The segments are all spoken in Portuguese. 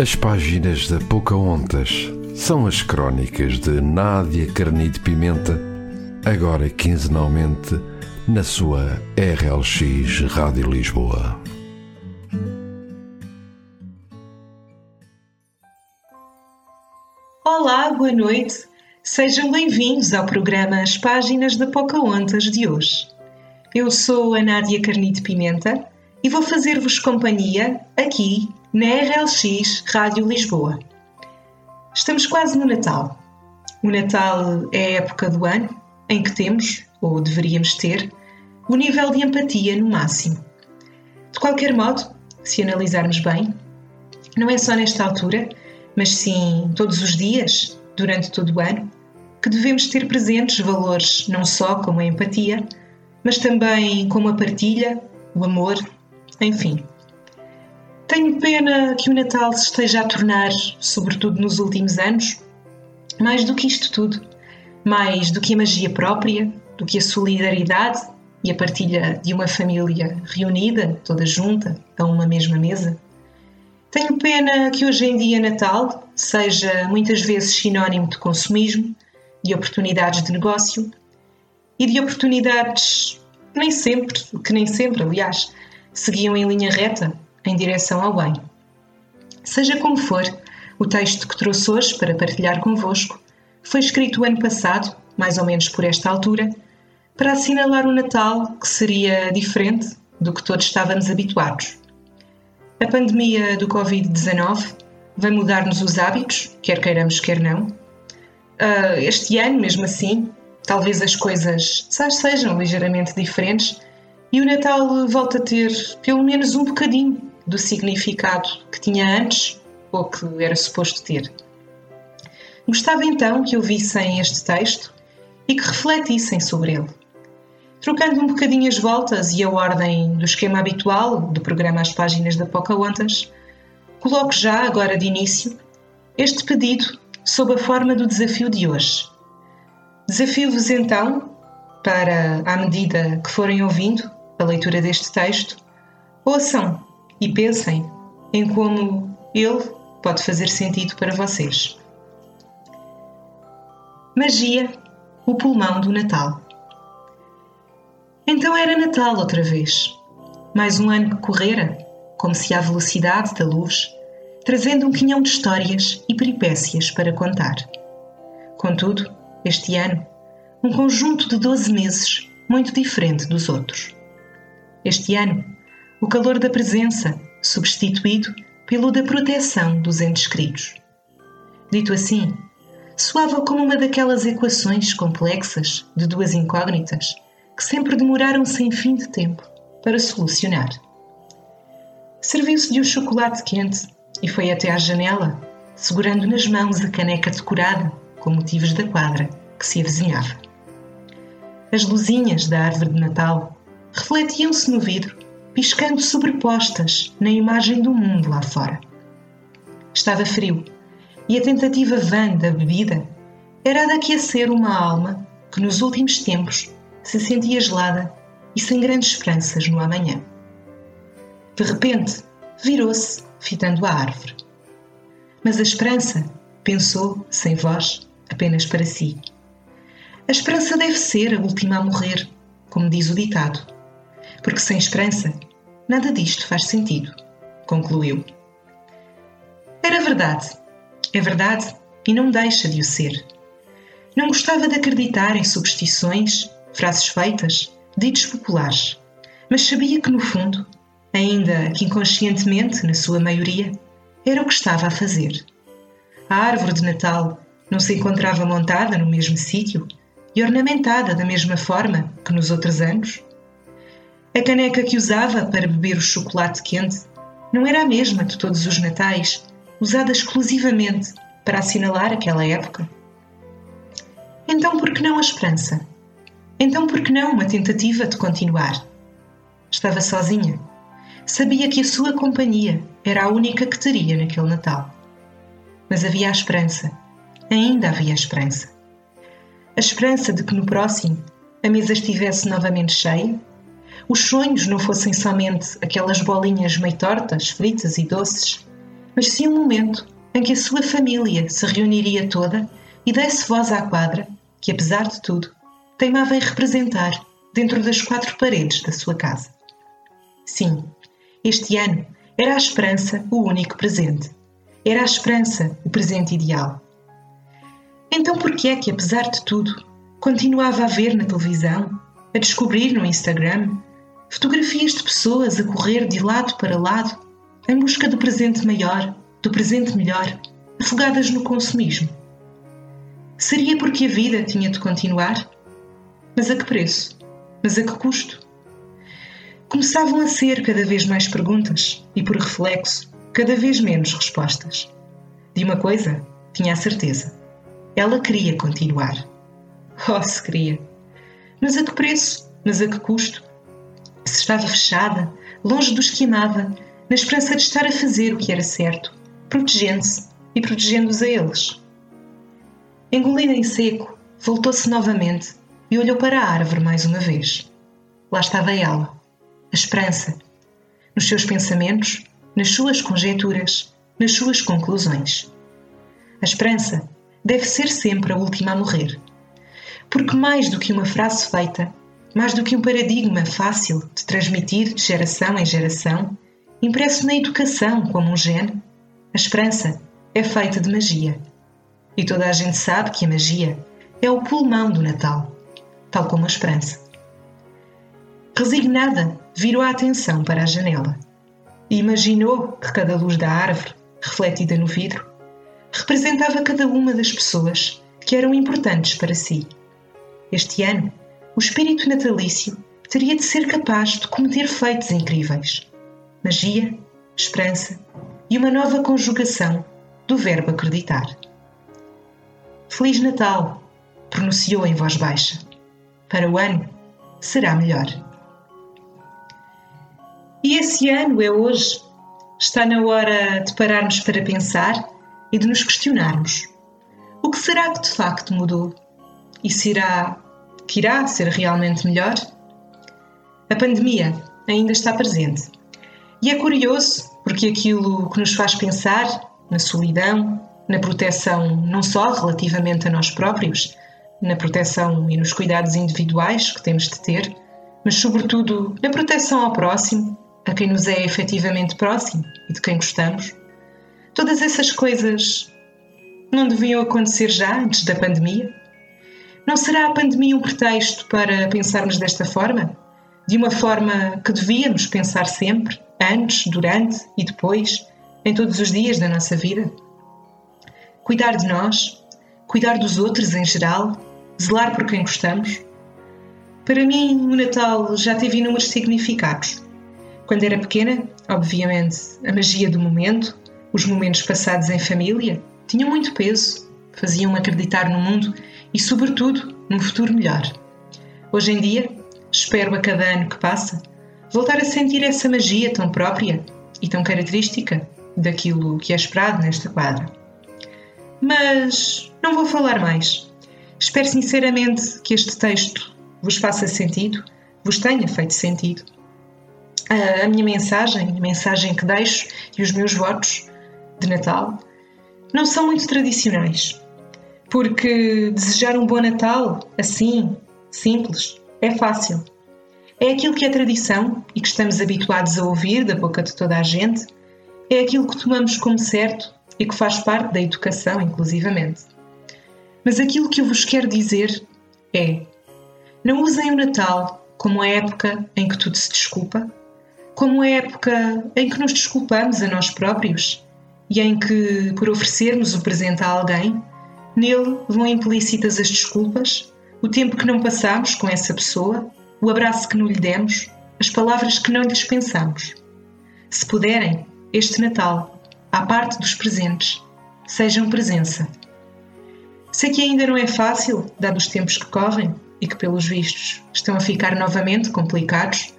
As páginas da Pocahontas são as crónicas de Nádia Carnide Pimenta, agora quinzenalmente na sua RLX Rádio Lisboa. Olá, boa noite. Sejam bem-vindos ao programa As Páginas da Pocahontas de hoje. Eu sou a Nádia Carnide Pimenta e vou fazer-vos companhia aqui na RLX Rádio Lisboa. Estamos quase no Natal. O Natal é a época do ano em que temos, ou deveríamos ter, o nível de empatia no máximo. De qualquer modo, se analisarmos bem, não é só nesta altura, mas sim todos os dias, durante todo o ano, que devemos ter presentes valores não só como a empatia, mas também como a partilha, o amor, enfim. Tenho pena que o Natal se esteja a tornar, sobretudo nos últimos anos, mais do que isto tudo, mais do que a magia própria, do que a solidariedade e a partilha de uma família reunida, toda junta, a uma mesma mesa. Tenho pena que hoje em dia Natal seja muitas vezes sinónimo de consumismo, de oportunidades de negócio e de oportunidades nem sempre, que nem sempre, aliás, seguiam em linha reta em direção ao bem. Seja como for, o texto que trouxe hoje para partilhar convosco foi escrito o ano passado, mais ou menos por esta altura, para assinalar o Natal que seria diferente do que todos estávamos habituados. A pandemia do Covid-19 vai mudar-nos os hábitos, quer queiramos, quer não. Uh, este ano, mesmo assim, talvez as coisas sejam ligeiramente diferentes e o Natal volta a ter pelo menos um bocadinho do significado que tinha antes ou que era suposto ter. Gostava então que ouvissem este texto e que refletissem sobre ele. Trocando um bocadinho as voltas e a ordem do esquema habitual do programa As Páginas da Pocahontas, coloco já, agora de início, este pedido sob a forma do desafio de hoje. Desafio-vos então, para, à medida que forem ouvindo a leitura deste texto, ouçam e pensem em como ele pode fazer sentido para vocês. Magia, o pulmão do Natal. Então era Natal outra vez. Mais um ano que correra, como se à velocidade da luz, trazendo um quinhão de histórias e peripécias para contar. Contudo, este ano, um conjunto de 12 meses muito diferente dos outros. Este ano, o calor da presença, substituído pelo da proteção dos entes queridos. Dito assim, soava como uma daquelas equações complexas de duas incógnitas que sempre demoraram sem fim de tempo para solucionar. Serviu-se de um chocolate quente e foi até à janela, segurando nas mãos a caneca decorada com motivos da quadra que se avizinhava. As luzinhas da árvore de Natal refletiam-se no vidro piscando sobrepostas na imagem do mundo lá fora. Estava frio e a tentativa vã da bebida era a de uma alma que nos últimos tempos se sentia gelada e sem grandes esperanças no amanhã. De repente, virou-se, fitando a árvore. Mas a esperança, pensou, sem voz, apenas para si. A esperança deve ser a última a morrer, como diz o ditado, porque sem esperança Nada disto faz sentido, concluiu. Era verdade. É verdade e não deixa de o ser. Não gostava de acreditar em superstições, frases feitas, ditos populares, mas sabia que, no fundo, ainda que inconscientemente, na sua maioria, era o que estava a fazer. A árvore de Natal não se encontrava montada no mesmo sítio e ornamentada da mesma forma que nos outros anos? A caneca que usava para beber o chocolate quente não era a mesma de todos os natais, usada exclusivamente para assinalar aquela época. Então por que não a esperança? Então por que não uma tentativa de continuar? Estava sozinha. Sabia que a sua companhia era a única que teria naquele Natal. Mas havia a esperança. Ainda havia a esperança. A esperança de que no próximo a mesa estivesse novamente cheia os sonhos não fossem somente aquelas bolinhas meio tortas, fritas e doces, mas sim um momento em que a sua família se reuniria toda e desse voz à quadra que, apesar de tudo, teimava em representar dentro das quatro paredes da sua casa. Sim, este ano era a esperança o único presente. Era a esperança o presente ideal. Então por que é que, apesar de tudo, continuava a ver na televisão, a descobrir no Instagram, fotografias de pessoas a correr de lado para lado em busca do presente maior, do presente melhor, afogadas no consumismo? Seria porque a vida tinha de continuar? Mas a que preço? Mas a que custo? Começavam a ser cada vez mais perguntas e, por reflexo, cada vez menos respostas. De uma coisa, tinha a certeza. Ela queria continuar. Oh, se queria! Mas a que preço? Mas a que custo? Estava fechada, longe dos que amava, na esperança de estar a fazer o que era certo, protegendo-se e protegendo-os a eles. Engolida em seco, voltou-se novamente e olhou para a árvore mais uma vez. Lá estava ela, a esperança, nos seus pensamentos, nas suas conjecturas, nas suas conclusões. A esperança deve ser sempre a última a morrer. Porque mais do que uma frase feita, mais do que um paradigma fácil de transmitir de geração em geração, impresso na educação como um gene, a esperança é feita de magia. E toda a gente sabe que a magia é o pulmão do Natal, tal como a esperança. Resignada, virou a atenção para a janela e imaginou que cada luz da árvore, refletida no vidro, representava cada uma das pessoas que eram importantes para si. Este ano, o espírito natalício teria de ser capaz de cometer feitos incríveis. Magia, esperança e uma nova conjugação do verbo acreditar. Feliz Natal! pronunciou em voz baixa. Para o ano será melhor. E esse ano é hoje. Está na hora de pararmos para pensar e de nos questionarmos: o que será que de facto mudou? E será que irá ser realmente melhor? A pandemia ainda está presente. E é curioso porque aquilo que nos faz pensar na solidão, na proteção não só relativamente a nós próprios, na proteção e nos cuidados individuais que temos de ter, mas sobretudo na proteção ao próximo, a quem nos é efetivamente próximo e de quem gostamos. Todas essas coisas não deviam acontecer já antes da pandemia? Não será a pandemia um pretexto para pensarmos desta forma? De uma forma que devíamos pensar sempre, antes, durante e depois, em todos os dias da nossa vida? Cuidar de nós, cuidar dos outros em geral, zelar por quem gostamos? Para mim, o Natal já teve inúmeros significados. Quando era pequena, obviamente, a magia do momento, os momentos passados em família, tinham muito peso, faziam-me acreditar no mundo e, sobretudo, num futuro melhor. Hoje em dia, espero a cada ano que passa voltar a sentir essa magia tão própria e tão característica daquilo que é esperado nesta quadra. Mas não vou falar mais. Espero sinceramente que este texto vos faça sentido, vos tenha feito sentido a minha mensagem, a mensagem que deixo e os meus votos de Natal não são muito tradicionais, porque desejar um bom Natal, assim, simples, é fácil. É aquilo que é tradição e que estamos habituados a ouvir da boca de toda a gente, é aquilo que tomamos como certo e que faz parte da educação, inclusivamente. Mas aquilo que eu vos quero dizer é: não usem o Natal como a época em que tudo se desculpa, como a época em que nos desculpamos a nós próprios e em que, por oferecermos o presente a alguém, nele vão implícitas as desculpas, o tempo que não passamos com essa pessoa, o abraço que não lhe demos, as palavras que não lhe dispensamos. Se puderem, este Natal, à parte dos presentes, sejam presença. Sei que ainda não é fácil, dados os tempos que correm e que, pelos vistos, estão a ficar novamente complicados,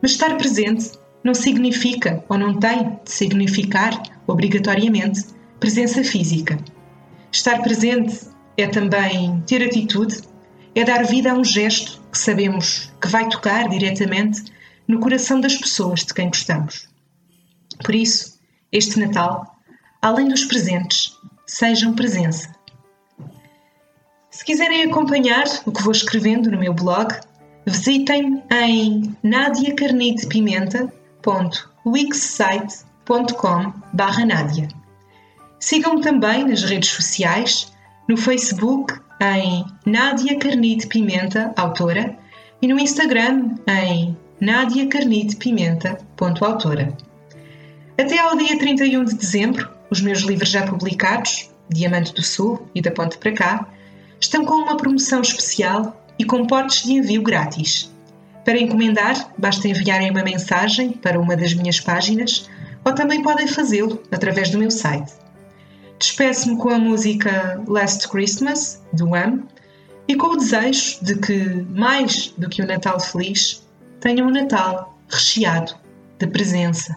mas estar presente não significa ou não tem de significar obrigatoriamente presença física. Estar presente é também ter atitude, é dar vida a um gesto que sabemos que vai tocar diretamente no coração das pessoas de quem gostamos. Por isso, este Natal, além dos presentes, sejam presença. Se quiserem acompanhar o que vou escrevendo no meu blog, visitem em nadiacarnidepimenta.wixsite.com Nádia. Sigam-me também nas redes sociais, no Facebook em Nádia Carnide Pimenta, autora, e no Instagram em nadiacarnidepimenta.autora. Até ao dia 31 de dezembro, os meus livros já publicados, Diamante do Sul e Da Ponte para Cá, estão com uma promoção especial e com portes de envio grátis. Para encomendar, basta enviarem uma mensagem para uma das minhas páginas ou também podem fazê-lo através do meu site. Despeço-me com a música Last Christmas, do Wham, e com o desejo de que, mais do que o Natal feliz, tenham um Natal recheado de presença.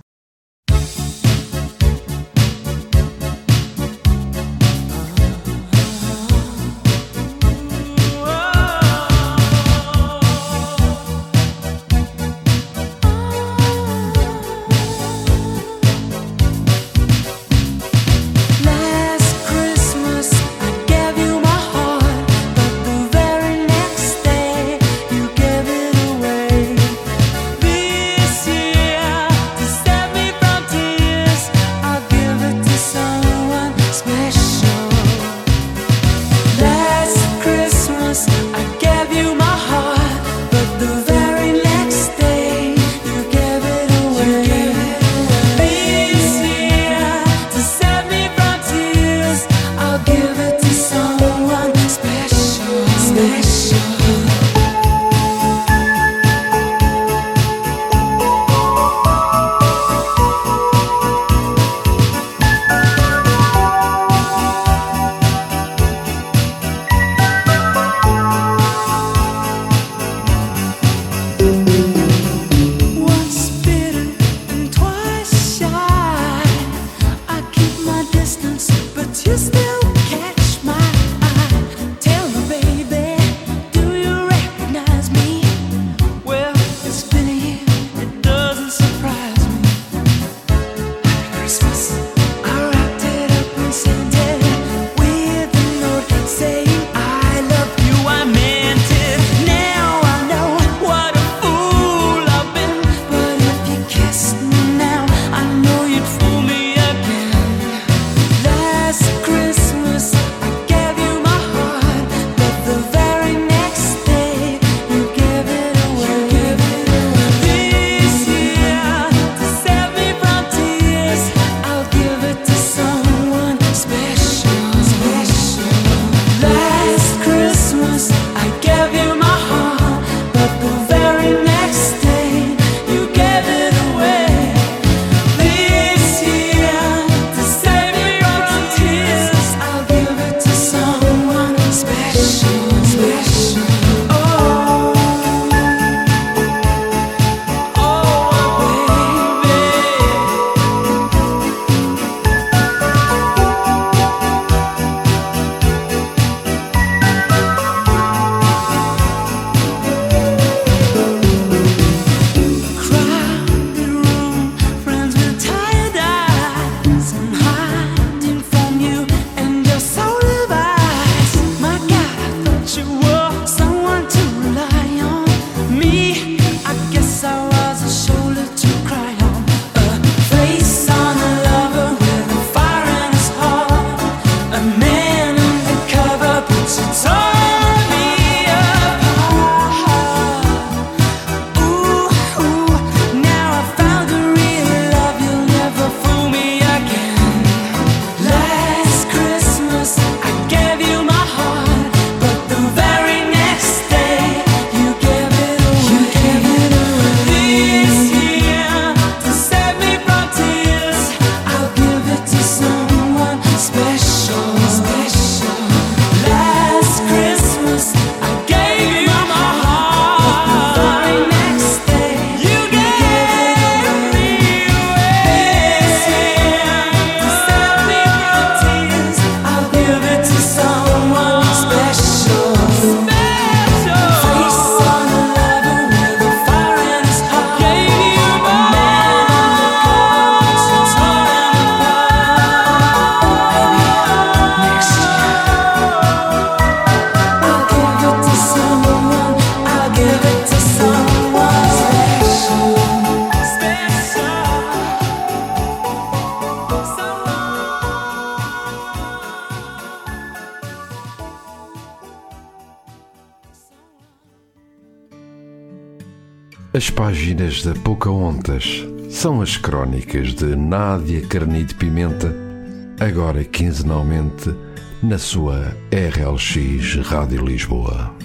As páginas da Pocahontas são as crónicas de Nádia Carnide Pimenta, agora quinzenalmente na sua RLX Rádio Lisboa.